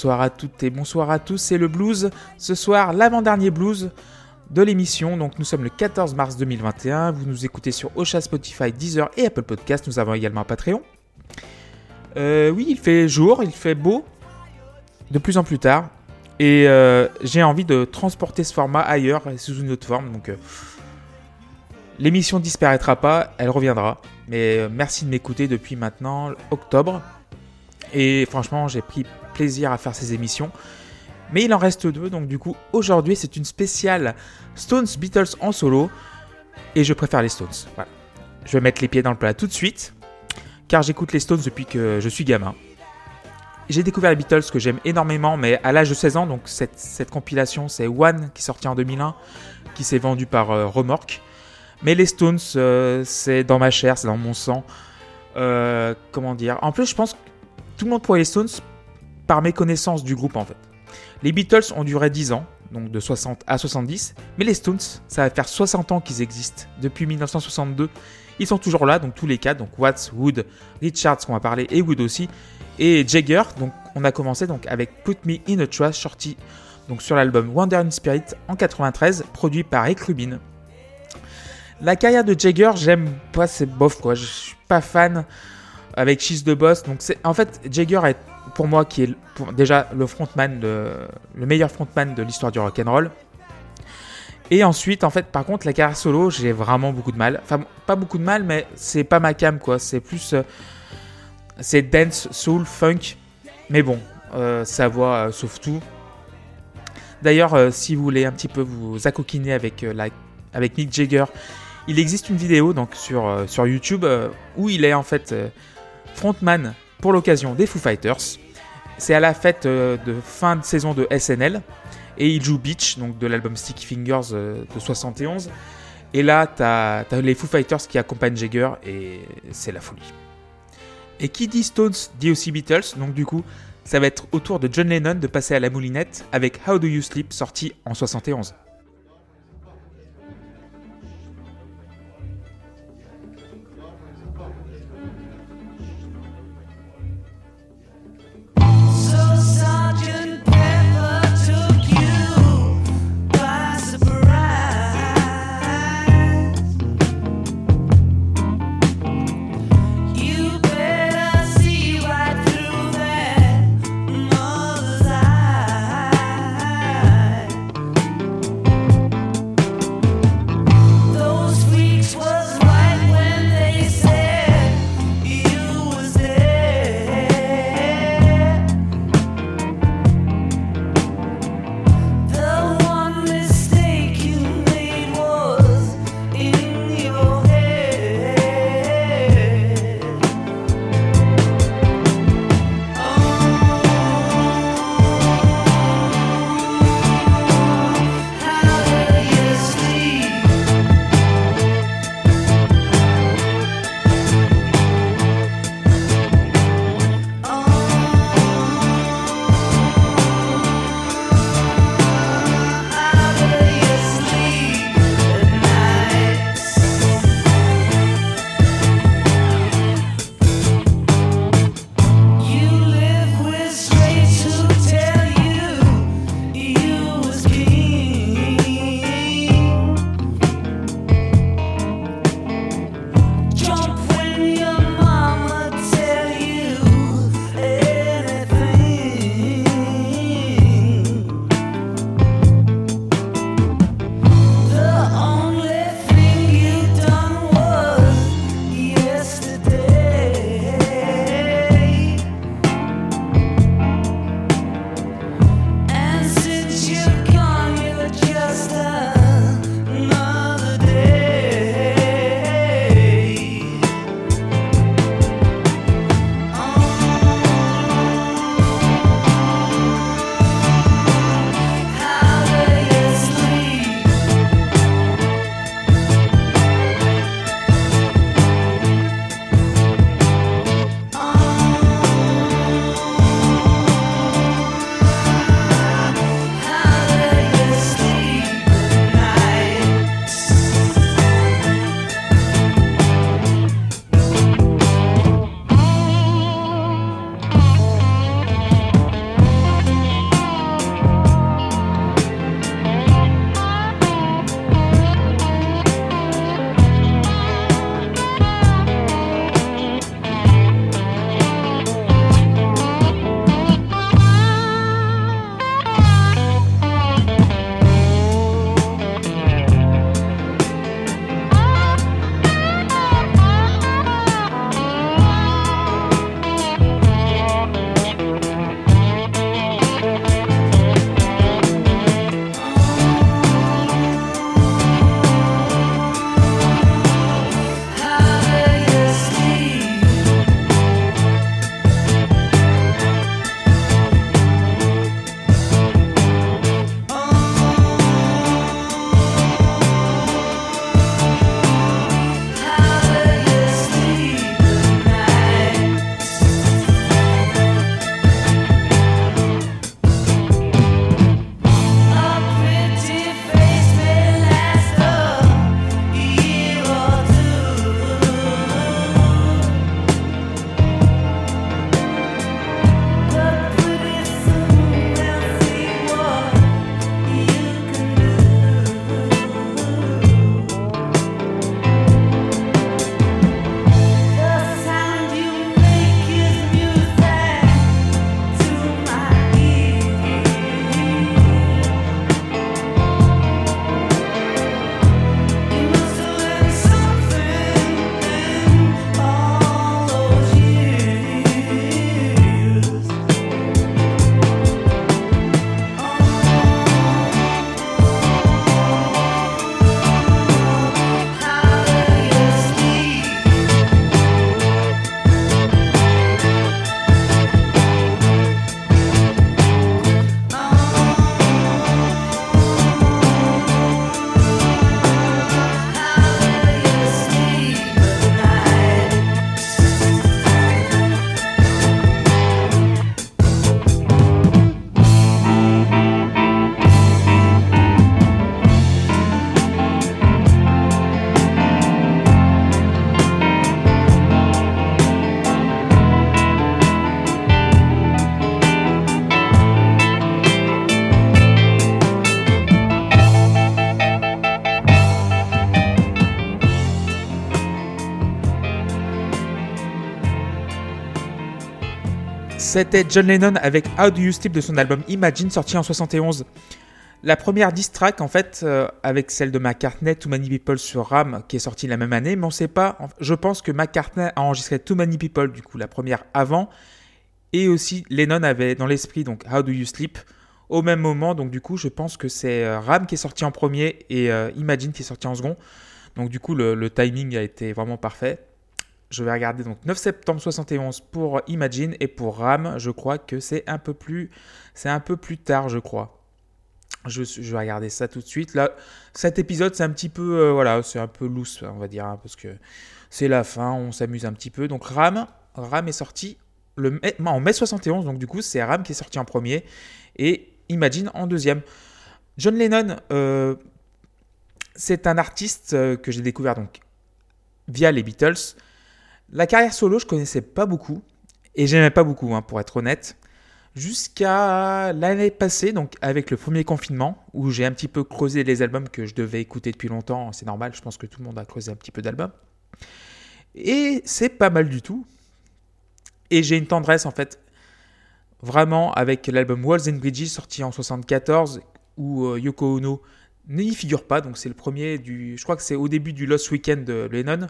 Bonsoir à toutes et bonsoir à tous, c'est le blues. Ce soir, l'avant-dernier blues de l'émission. Donc nous sommes le 14 mars 2021. Vous nous écoutez sur Ocha, Spotify, Deezer et Apple Podcast. Nous avons également un Patreon. Euh, oui, il fait jour, il fait beau. De plus en plus tard. Et euh, j'ai envie de transporter ce format ailleurs et sous une autre forme. Donc euh, l'émission disparaîtra pas, elle reviendra. Mais euh, merci de m'écouter depuis maintenant octobre. Et franchement, j'ai pris plaisir à faire ces émissions. Mais il en reste deux, donc du coup, aujourd'hui, c'est une spéciale Stones Beatles en solo. Et je préfère les Stones. Voilà. Je vais mettre les pieds dans le plat tout de suite. Car j'écoute les Stones depuis que je suis gamin. J'ai découvert les Beatles que j'aime énormément, mais à l'âge de 16 ans, donc cette, compilation, c'est One qui est sorti en 2001, qui s'est vendu par euh, Remorque. Mais les Stones, euh, c'est dans ma chair, c'est dans mon sang. Euh, comment dire? En plus, je pense que tout le monde pourrait les Stones par méconnaissance du groupe en fait. Les Beatles ont duré 10 ans, donc de 60 à 70, mais les Stones, ça va faire 60 ans qu'ils existent. Depuis 1962, ils sont toujours là, donc tous les quatre, donc Watts, Wood, Richards qu'on va parler, et Wood aussi, et Jagger, donc on a commencé donc avec Put Me in a Trash, sorti donc sur l'album Wonder in Spirit en 93, produit par Rick Rubin. La carrière de Jagger, j'aime pas, c'est bof quoi, je suis pas fan avec Cheese de Boss. Donc c'est en fait Jagger est pour moi qui est déjà le frontman le meilleur frontman de l'histoire du rock and roll. Et ensuite, en fait, par contre, la carrière solo, j'ai vraiment beaucoup de mal. Enfin, pas beaucoup de mal, mais c'est pas ma cam, quoi. C'est plus. Euh, c'est dance, soul, funk. Mais bon, euh, sa voix euh, sauve tout. D'ailleurs, si vous voulez un petit peu vous accoquiner avec, avec Mick Jagger, il existe une vidéo donc sur, sur YouTube où il est en fait frontman pour l'occasion des Foo Fighters. C'est à la fête de fin de saison de SNL et il joue Beach, donc de l'album Sticky Fingers euh, de 71. Et là, t'as as les Foo Fighters qui accompagnent Jagger et c'est la folie. Et qui dit Stones dit aussi Beatles, donc du coup, ça va être au tour de John Lennon de passer à la moulinette avec How Do You Sleep sorti en 71. C'était John Lennon avec How Do You Sleep de son album Imagine sorti en 71. La première diss track en fait euh, avec celle de McCartney Too Many People sur Ram qui est sortie la même année mais on sait pas je pense que McCartney a enregistré Too Many People du coup la première avant et aussi Lennon avait dans l'esprit donc How Do You Sleep au même moment donc du coup je pense que c'est euh, Ram qui est sorti en premier et euh, Imagine qui est sorti en second donc du coup le timing a été vraiment parfait je vais regarder donc 9 septembre 71 pour Imagine et pour Ram, je crois que c'est un peu plus tard, je crois. Je, vais regarder ça tout de suite. Là, cet épisode, c'est un petit peu euh, voilà, c'est un peu loose, on va dire, hein, parce que c'est la fin, on s'amuse un petit peu. Donc Ram, est sorti en mai 71, donc du coup c'est Ram qui est sorti en premier et Imagine en deuxième. John Lennon, euh, c'est un artiste euh, que j'ai découvert donc via les Beatles. La carrière solo, je connaissais pas beaucoup. Et j'aimais pas beaucoup, hein, pour être honnête. Jusqu'à l'année passée, donc avec le premier confinement, où j'ai un petit peu creusé les albums que je devais écouter depuis longtemps. C'est normal, je pense que tout le monde a creusé un petit peu d'albums. Et c'est pas mal du tout. Et j'ai une tendresse, en fait, vraiment avec l'album Walls and Bridges sorti en 74, où euh, Yoko Ono n'y figure pas. Donc c'est le premier du. Je crois que c'est au début du Lost Weekend de Lennon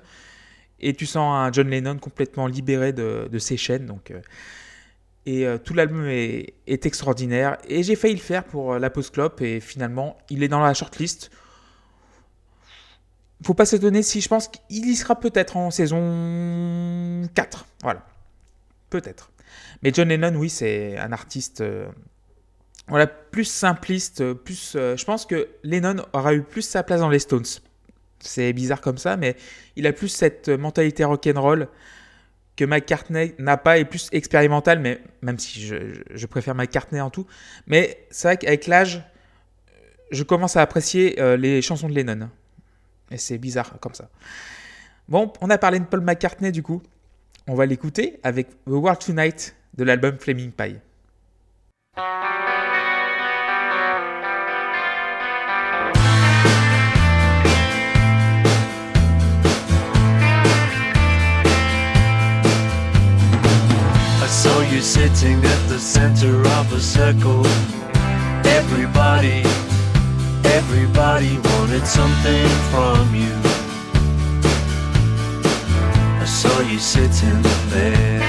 et tu sens un John Lennon complètement libéré de, ses chaînes. Donc, euh, et euh, tout l'album est, extraordinaire. Et j'ai failli le faire pour euh, la Post Club et finalement, il est dans la shortlist. Faut pas s'étonner si je pense qu'il y sera peut-être en saison 4. Voilà. Peut-être. Mais John Lennon, oui, c'est un artiste voilà, plus simpliste. Plus, je pense que Lennon aura eu plus sa place dans les Stones c'est bizarre comme ça, mais il a plus cette mentalité rock'n'roll que McCartney n'a pas et plus expérimental, mais même si je, préfère McCartney en tout. Mais c'est vrai qu'avec l'âge, je commence à apprécier euh, les chansons de Lennon. Et c'est bizarre comme ça. Bon, on a parlé de Paul McCartney du coup. On va l'écouter avec The World Tonight de l'album Flaming Pie. You sitting at the center of a circle. Everybody, everybody wanted something from you. I saw you sitting there.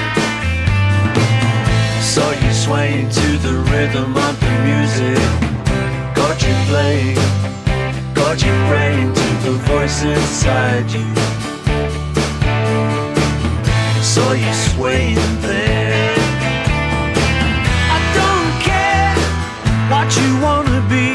Saw you swaying to the rhythm of the music. Got you playing, got you praying to the voice inside you. Saw you swaying there. I don't care what you wanna be.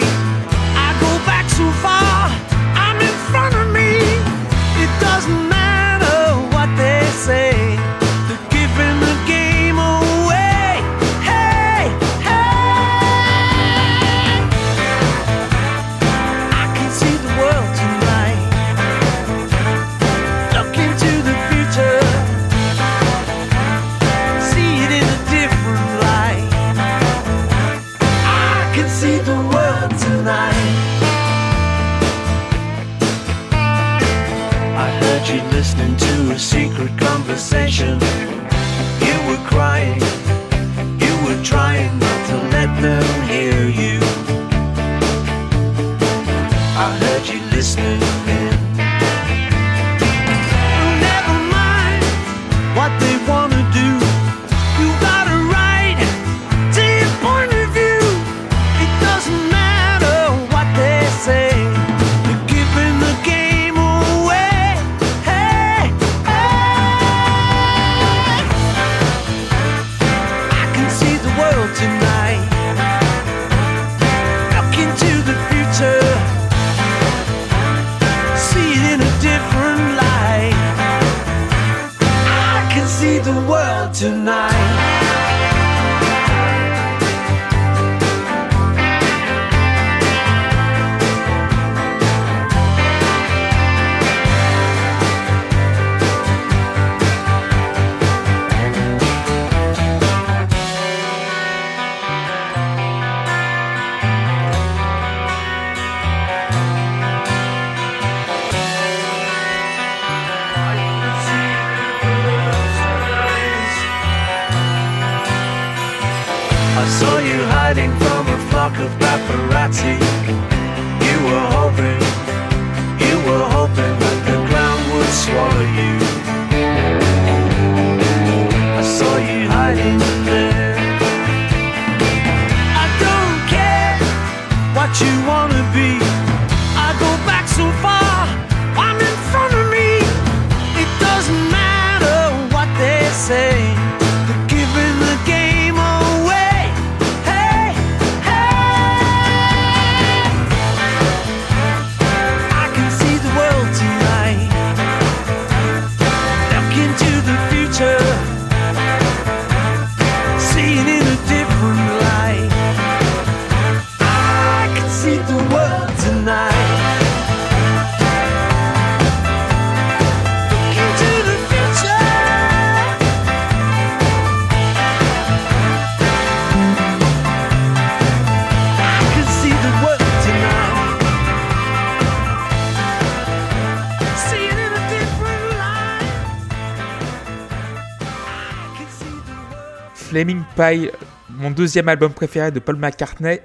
Flaming Pie, mon deuxième album préféré de Paul McCartney,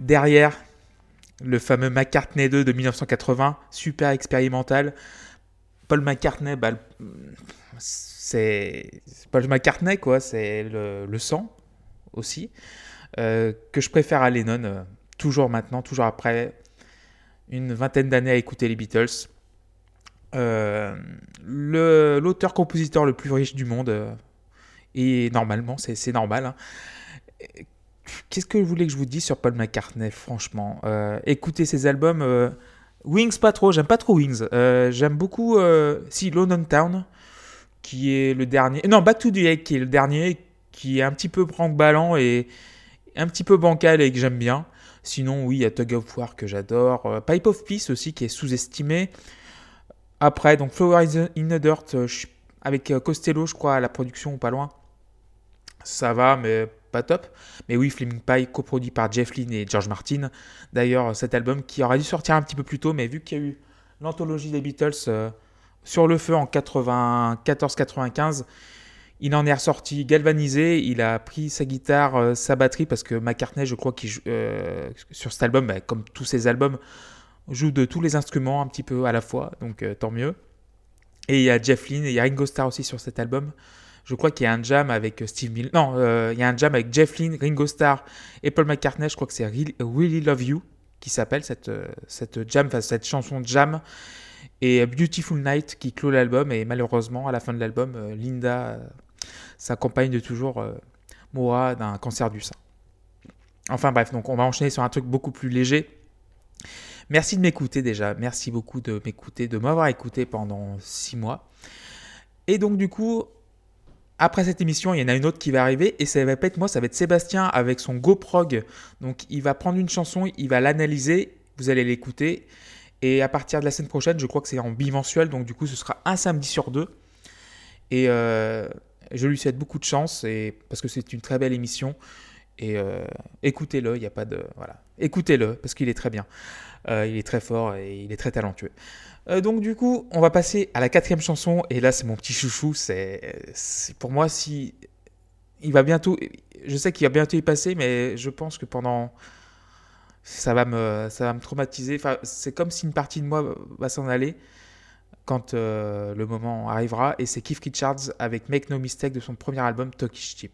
derrière le fameux McCartney 2 de 1980, super expérimental. Paul McCartney, bah, c'est Paul McCartney, quoi, c'est le, sang aussi, euh, que je préfère à Lennon, euh, toujours maintenant, toujours après une vingtaine d'années à écouter les Beatles. Euh, L'auteur-compositeur le plus riche du monde, et normalement, c'est normal. hein. Qu'est-ce que vous voulez que je vous dise sur Paul McCartney, franchement Euh, Écoutez ses albums. euh, Wings, pas trop. J'aime pas trop Wings. Euh, J'aime beaucoup. si, London Town, qui est le dernier. Non, Back to the Egg, qui est le dernier, qui est un petit peu branque-ballant et un petit peu bancal et que j'aime bien. Sinon, oui, il y a Tug of War que j'adore. Pipe of Peace aussi, qui est sous-estimé. Après, donc Flower in the Dirt, je avec Costello, je crois, à la production ou pas loin. Ça va, mais pas top. Mais oui, Flaming Pie, coproduit par Jeff Lynne et George Martin. D'ailleurs, cet album qui aurait dû sortir un petit peu plus tôt, mais vu qu'il y a eu l'anthologie des Beatles euh, sur le feu en 94-95, il en est ressorti galvanisé. Il a pris sa guitare, euh, sa batterie, parce que McCartney, je crois euh, sur cet album, bah, comme tous ses albums, joue de tous les instruments un petit peu à la fois, donc tant mieux. Et il y a Jeff Lynne et il y a Ringo Starr aussi sur cet album. Je crois qu'il y a un jam avec euh, Steve Miller. Non, euh, il y a un jam avec Jeff Lynne, Ringo Starr et Paul McCartney. Je crois que c'est Really, Love You qui s'appelle cette, euh, cette jam, enfin cette chanson jam. Et Beautiful Night qui clôt l'album. Et malheureusement, à la fin de l'album, Linda, euh, sa compagne de toujours, mourra d'un cancer du sein. Enfin bref, donc on va enchaîner sur un truc beaucoup plus léger. Merci de m'écouter déjà. Merci beaucoup de m'écouter, de m'avoir écouté pendant six mois. Et donc du coup, après cette émission, il y en a une autre qui va arriver et ça va pas être moi, ça va être Sébastien avec son GoProg. Donc il va prendre une chanson, il va l'analyser, vous allez l'écouter et à partir de la semaine prochaine, je crois que c'est en bimensuel, donc du coup ce sera un samedi sur deux. Et euh, je lui souhaite beaucoup de chance et parce que c'est une très belle émission et euh, écoutez-le, il n'y a pas de voilà, écoutez-le parce qu'il est très bien, il est très fort et il est très talentueux. Euh, donc du coup, on va passer à la quatrième chanson et là c'est mon petit chouchou. C'est pour moi si il va bientôt, je sais qu'il va bientôt y passer, mais je pense que pendant ça va me ça va me traumatiser. Enfin, c'est comme si une partie de moi va s'en aller quand euh, le moment arrivera. Et c'est Keith Richards avec Make No Mistake de son premier album Talkish Chip.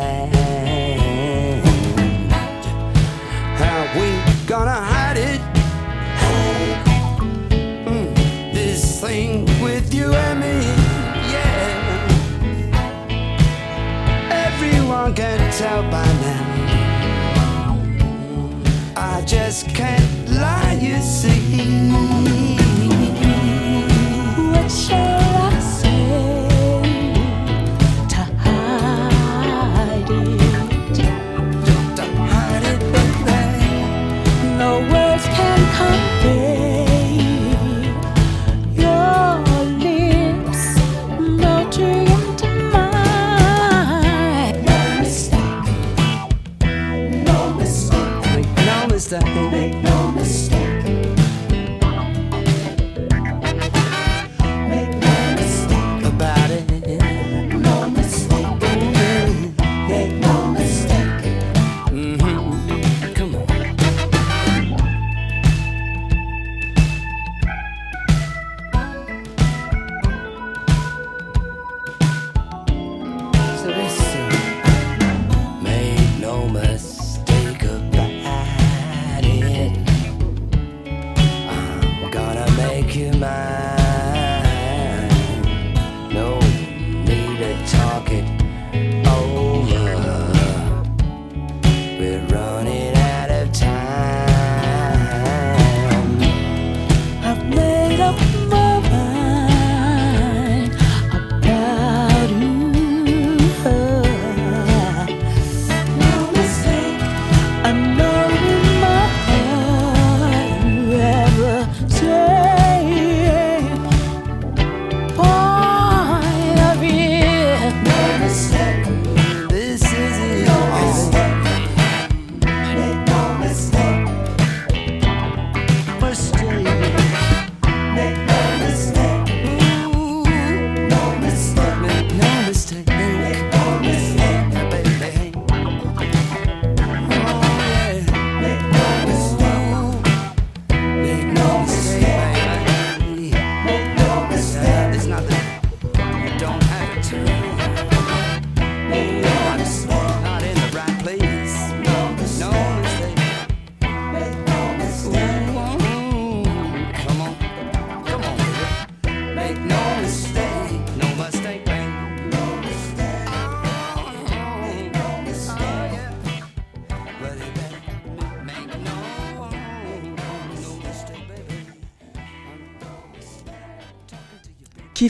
Hypnotize. How we gonna hide it? Mm, this thing with you and me, yeah. Everyone can tell by now. I just can't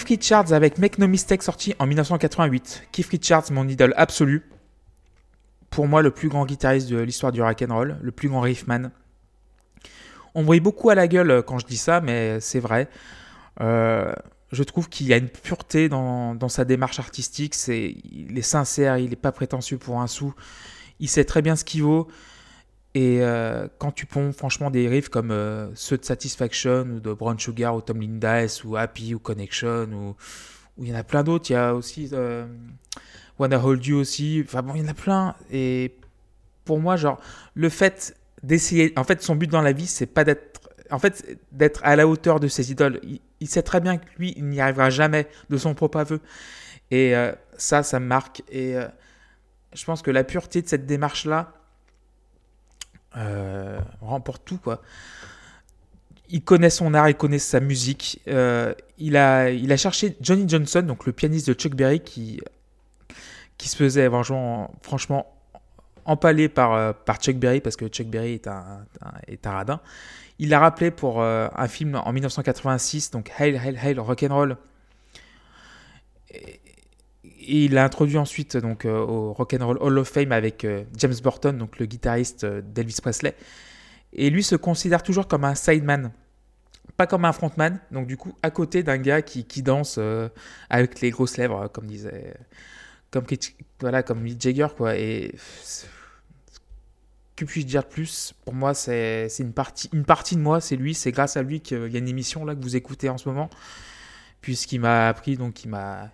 Richards avec Make No Mistake sorti en 1988. Keith Richards, mon idole absolue. Pour moi, le plus grand guitariste de l'histoire du rock'n'roll, le plus grand riffman. On me beaucoup à la gueule euh, quand je dis ça, mais c'est vrai. Euh, je trouve qu'il y a une pureté dans, dans sa démarche artistique. C'est, il est sincère, il n'est pas prétentieux pour un sou. Il sait très bien ce qu'il vaut. Et euh, quand tu ponds franchement des riffs comme euh, ceux de Satisfaction ou de Brown Sugar ou Tom Lindas ou Happy ou Connection ou, il y en a plein d'autres, il y a aussi euh, Wanna Hold You aussi, enfin bon il y en a plein. Et pour moi genre le fait d'essayer, en fait son but dans la vie c'est pas d'être, en fait d'être à la hauteur de ses idoles, il, il sait très bien que lui il n'y arrivera jamais de son propre aveu. Et euh, ça ça me marque. Et je pense que la pureté de cette démarche là euh, remporte tout quoi. Il connaît son art, il connaît sa musique. Euh, il, a, il a cherché Johnny Johnson, donc le pianiste de Chuck Berry, qui, qui se faisait franchement, franchement empalé par, euh, par Chuck Berry, parce que Chuck Berry est un, est un radin. Il l'a rappelé pour un film en 1986, donc Hail, Hail, Hail, Rock'n'Roll. Il l'a introduit ensuite donc, euh, au Rock'n'Roll Hall of Fame avec euh, James Burton, donc le guitariste euh, d'Elvis Presley. Et lui se considère toujours comme un sideman, pas comme un frontman. Donc du coup, à côté d'un gars qui, qui danse euh, avec les grosses lèvres, comme disait, comme voilà, comme Mick Jagger quoi. Et que puis-je dire de plus? Pour moi, c'est c'est une partie, une partie de moi, c'est lui. C'est grâce à lui qu'il y a une émission là que vous écoutez en ce moment. Puisqu'il m'a appris, donc il m'a,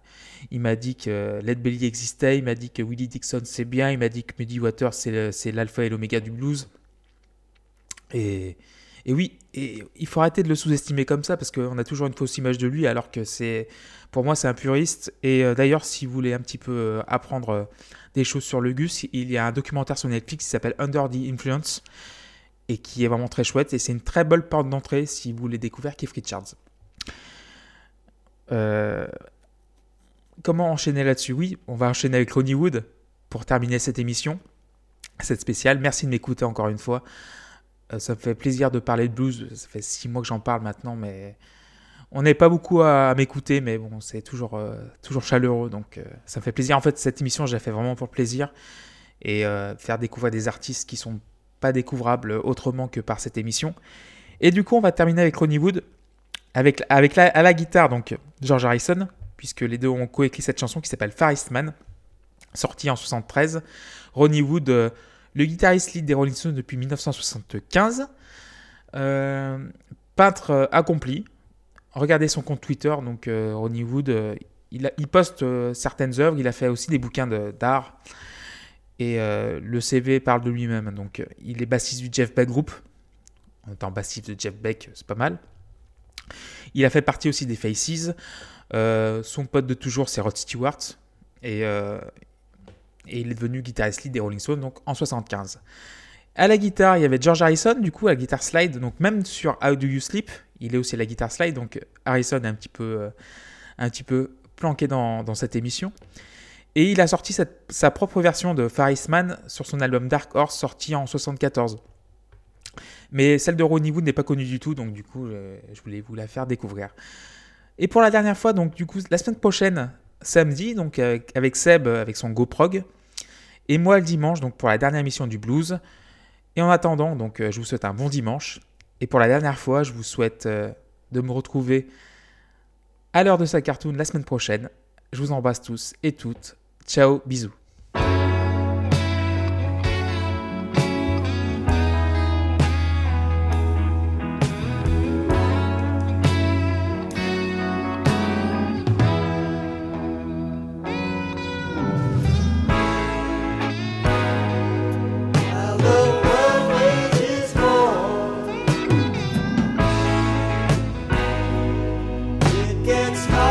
il m'a dit que Led Belly existait, il m'a dit que Willie Dixon c'est bien, il m'a dit que Muddy Waters c'est, l'alpha et l'oméga du blues. Et, et oui, il faut arrêter de le sous-estimer comme ça parce qu'on a toujours une fausse image de lui alors que c'est, pour moi c'est un puriste. Et euh, d'ailleurs, si vous voulez un petit peu euh, apprendre euh, des choses sur le Gus, il y a un documentaire sur Netflix qui s'appelle Under the Influence et qui est vraiment très chouette. Et c'est une très bonne porte d'entrée si vous voulez découvrir Keith Richards. Euh, comment enchaîner là-dessus? Oui, on va enchaîner avec Ronnie Wood pour terminer cette émission, cette spéciale. Merci de m'écouter encore une fois. Euh, ça me fait plaisir de parler de blues. Ça fait six mois que j'en parle maintenant, mais on n'est pas beaucoup à, m'écouter, mais bon, c'est toujours, euh, toujours chaleureux, donc ça me fait plaisir. En fait, cette émission, je la fais vraiment pour plaisir et faire découvrir des artistes qui sont pas découvrables autrement que par cette émission. Et du coup, on va terminer avec Ronnie Wood, avec, la, à la guitare, George Harrison, puisque les deux ont coécrit cette chanson qui s'appelle Far East Man, sortie en 73. Ronnie Wood, euh, le guitariste lead des Rolling Stones depuis 1975, euh, peintre euh, accompli. Regardez son compte Twitter, donc Ronnie Wood, il, poste certaines œuvres, il a fait aussi des bouquins d'art. Et le CV parle de lui-même. Donc, il est bassiste du Jeff Beck Group. En étant bassiste de Jeff Beck, c'est pas mal. Il a fait partie aussi des Faces. Euh, son pote de toujours, c'est Rod Stewart. Et, euh, et il est devenu guitariste lead des Rolling Stones en 75. À la guitare, il y avait George Harrison, du coup, à la guitare slide. Donc, même sur How Do You Sleep, il est aussi à la guitare slide. Donc, Harrison est un petit peu, euh, planqué dans, cette émission. Et il a sorti sa propre version de Far sur son album Dark Horse, sorti en 74. Mais celle de Ronnie Wood n'est pas connue du tout, donc du coup, euh, je voulais vous la faire découvrir. Et pour la dernière fois, donc du coup, la semaine prochaine, samedi, donc avec, avec Seb, euh, avec son GoProg, et moi le dimanche, donc pour la dernière émission du blues. Et en attendant, donc euh, je vous souhaite un bon dimanche. Et pour la dernière fois, je vous souhaite euh, de me retrouver à l'heure de sa cartoon la semaine prochaine. Je vous embrasse tous et toutes. Ciao, bisous. gets high.